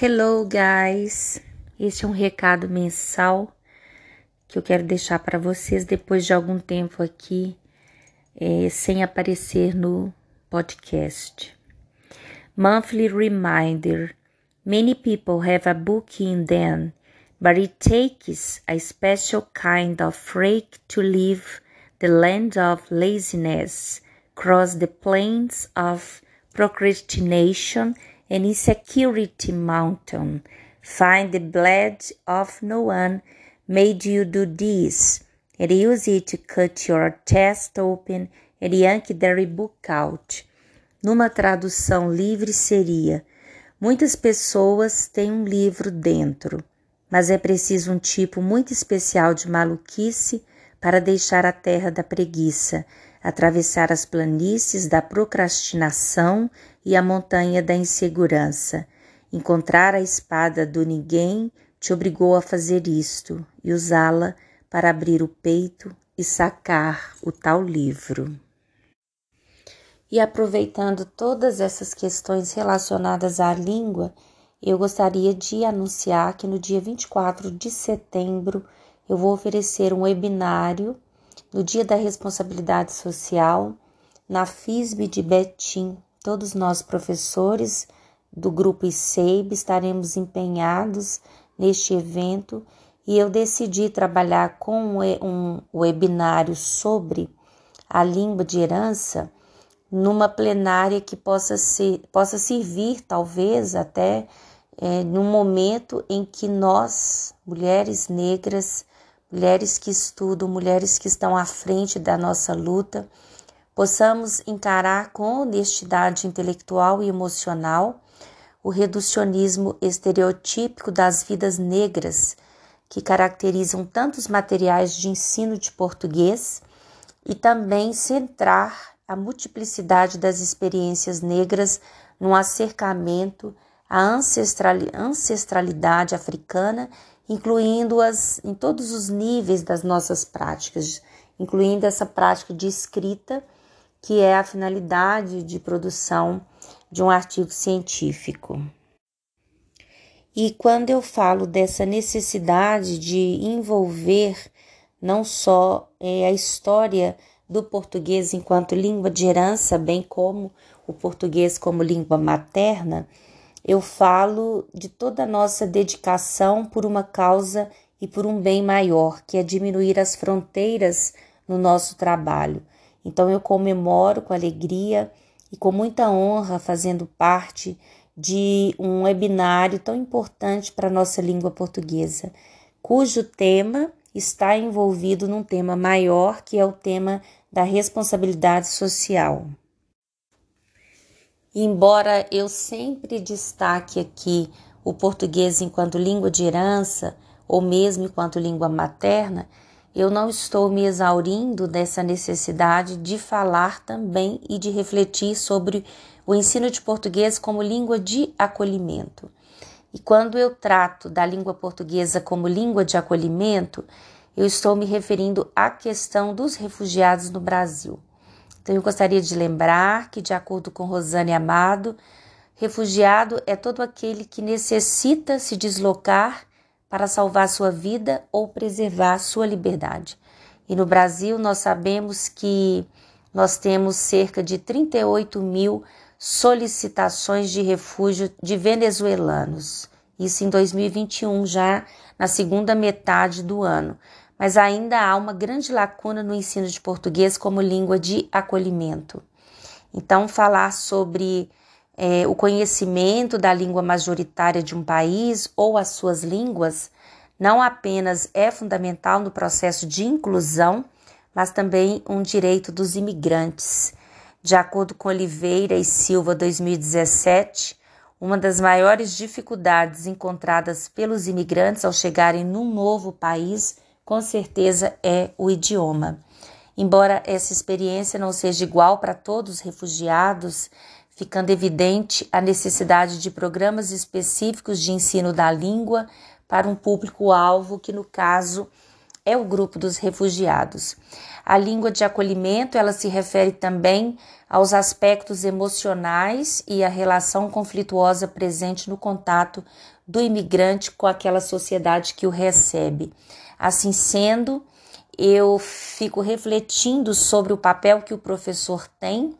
Hello, guys! Este é um recado mensal que eu quero deixar para vocês depois de algum tempo aqui é, sem aparecer no podcast. Monthly reminder: Many people have a book in them, but it takes a special kind of freak to leave the land of laziness, cross the plains of procrastination and insecurity mountain. Find the blood of no one made you do this, and use it to cut your chest open and yank the book out. Numa tradução livre seria: Muitas pessoas têm um livro dentro, mas é preciso um tipo muito especial de maluquice para deixar a terra da preguiça, atravessar as planícies da procrastinação e a montanha da insegurança. Encontrar a espada do ninguém te obrigou a fazer isto e usá-la para abrir o peito e sacar o tal livro. E aproveitando todas essas questões relacionadas à língua, eu gostaria de anunciar que no dia 24 de setembro eu vou oferecer um webinário no Dia da Responsabilidade Social na FISB de Betim. Todos nós professores do grupo ICEIB estaremos empenhados neste evento e eu decidi trabalhar com um webinário sobre a língua de herança numa plenária que possa, ser, possa servir, talvez, até é, num momento em que nós, mulheres negras, mulheres que estudam, mulheres que estão à frente da nossa luta, possamos encarar com honestidade intelectual e emocional o reducionismo estereotípico das vidas negras que caracterizam tantos materiais de ensino de português e também centrar a multiplicidade das experiências negras no acercamento à ancestralidade africana incluindo-as em todos os níveis das nossas práticas, incluindo essa prática de escrita, que é a finalidade de produção de um artigo científico. E quando eu falo dessa necessidade de envolver não só é, a história do português enquanto língua de herança, bem como o português como língua materna, eu falo de toda a nossa dedicação por uma causa e por um bem maior, que é diminuir as fronteiras no nosso trabalho. Então eu comemoro com alegria e com muita honra fazendo parte de um webinário tão importante para a nossa língua portuguesa, cujo tema está envolvido num tema maior, que é o tema da responsabilidade social. Embora eu sempre destaque aqui o português enquanto língua de herança ou mesmo enquanto língua materna, eu não estou me exaurindo dessa necessidade de falar também e de refletir sobre o ensino de português como língua de acolhimento. E quando eu trato da língua portuguesa como língua de acolhimento, eu estou me referindo à questão dos refugiados no Brasil. Então, eu gostaria de lembrar que, de acordo com Rosane Amado, refugiado é todo aquele que necessita se deslocar para salvar sua vida ou preservar sua liberdade. E no Brasil, nós sabemos que nós temos cerca de 38 mil solicitações de refúgio de venezuelanos. Isso em 2021, já na segunda metade do ano mas ainda há uma grande lacuna no ensino de português como língua de acolhimento. Então, falar sobre é, o conhecimento da língua majoritária de um país ou as suas línguas não apenas é fundamental no processo de inclusão, mas também um direito dos imigrantes. De acordo com Oliveira e Silva 2017, uma das maiores dificuldades encontradas pelos imigrantes ao chegarem num novo país com certeza é o idioma. Embora essa experiência não seja igual para todos os refugiados, ficando evidente a necessidade de programas específicos de ensino da língua para um público-alvo, que no caso é o grupo dos refugiados. A língua de acolhimento, ela se refere também aos aspectos emocionais e a relação conflituosa presente no contato do imigrante com aquela sociedade que o recebe. Assim sendo, eu fico refletindo sobre o papel que o professor tem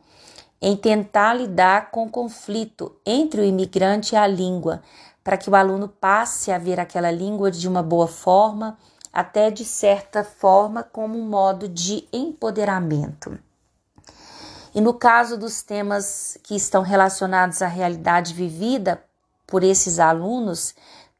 em tentar lidar com o conflito entre o imigrante e a língua, para que o aluno passe a ver aquela língua de uma boa forma, até de certa forma como um modo de empoderamento. E no caso dos temas que estão relacionados à realidade vivida por esses alunos,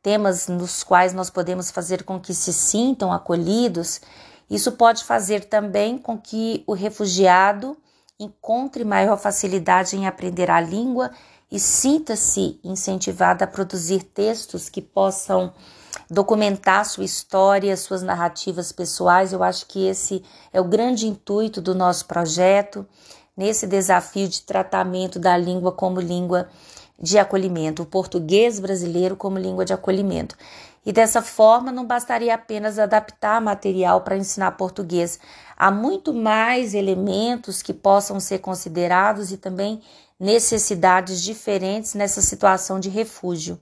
temas nos quais nós podemos fazer com que se sintam acolhidos, isso pode fazer também com que o refugiado encontre maior facilidade em aprender a língua e sinta-se incentivado a produzir textos que possam documentar sua história, suas narrativas pessoais. Eu acho que esse é o grande intuito do nosso projeto, nesse desafio de tratamento da língua como língua de acolhimento, o português brasileiro como língua de acolhimento. E dessa forma, não bastaria apenas adaptar material para ensinar português. Há muito mais elementos que possam ser considerados e também necessidades diferentes nessa situação de refúgio.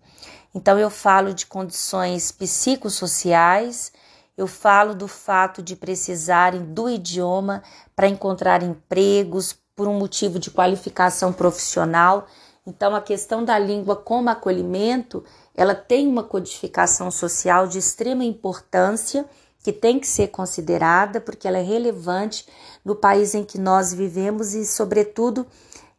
Então, eu falo de condições psicossociais, eu falo do fato de precisarem do idioma para encontrar empregos por um motivo de qualificação profissional. Então, a questão da língua como acolhimento ela tem uma codificação social de extrema importância que tem que ser considerada porque ela é relevante no país em que nós vivemos e, sobretudo,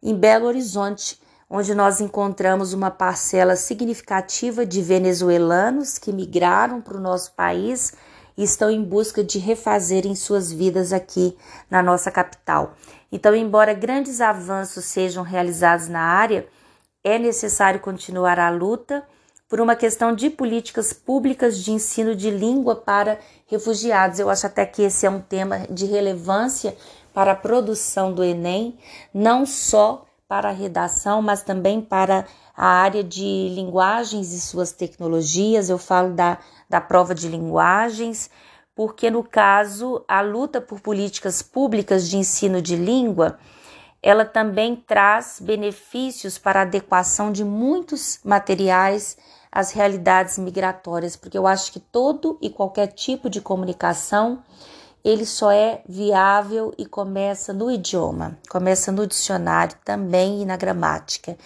em Belo Horizonte, onde nós encontramos uma parcela significativa de venezuelanos que migraram para o nosso país e estão em busca de refazerem suas vidas aqui na nossa capital. Então, embora grandes avanços sejam realizados na área, é necessário continuar a luta por uma questão de políticas públicas de ensino de língua para refugiados. Eu acho até que esse é um tema de relevância para a produção do Enem, não só para a redação, mas também para a área de linguagens e suas tecnologias. Eu falo da, da prova de linguagens, porque no caso a luta por políticas públicas de ensino de língua ela também traz benefícios para a adequação de muitos materiais as realidades migratórias, porque eu acho que todo e qualquer tipo de comunicação ele só é viável e começa no idioma, começa no dicionário também e na gramática.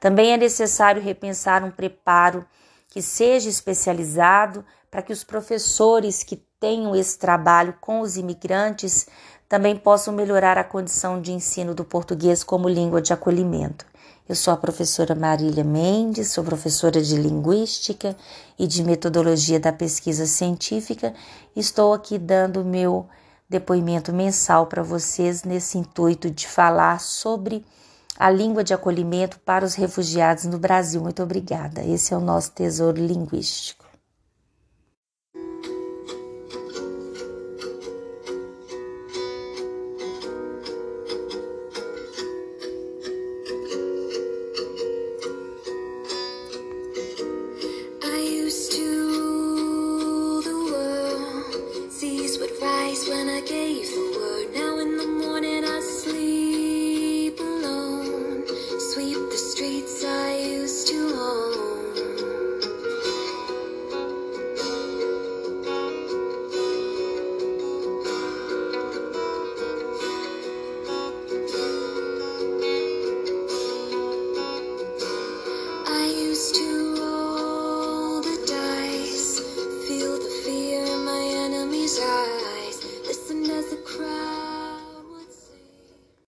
Também é necessário repensar um preparo que seja especializado para que os professores que tenham esse trabalho com os imigrantes também possam melhorar a condição de ensino do português como língua de acolhimento. Eu sou a professora Marília Mendes, sou professora de Linguística e de Metodologia da Pesquisa Científica. Estou aqui dando meu depoimento mensal para vocês nesse intuito de falar sobre a língua de acolhimento para os refugiados no Brasil. Muito obrigada. Esse é o nosso tesouro linguístico. place when I gave the word.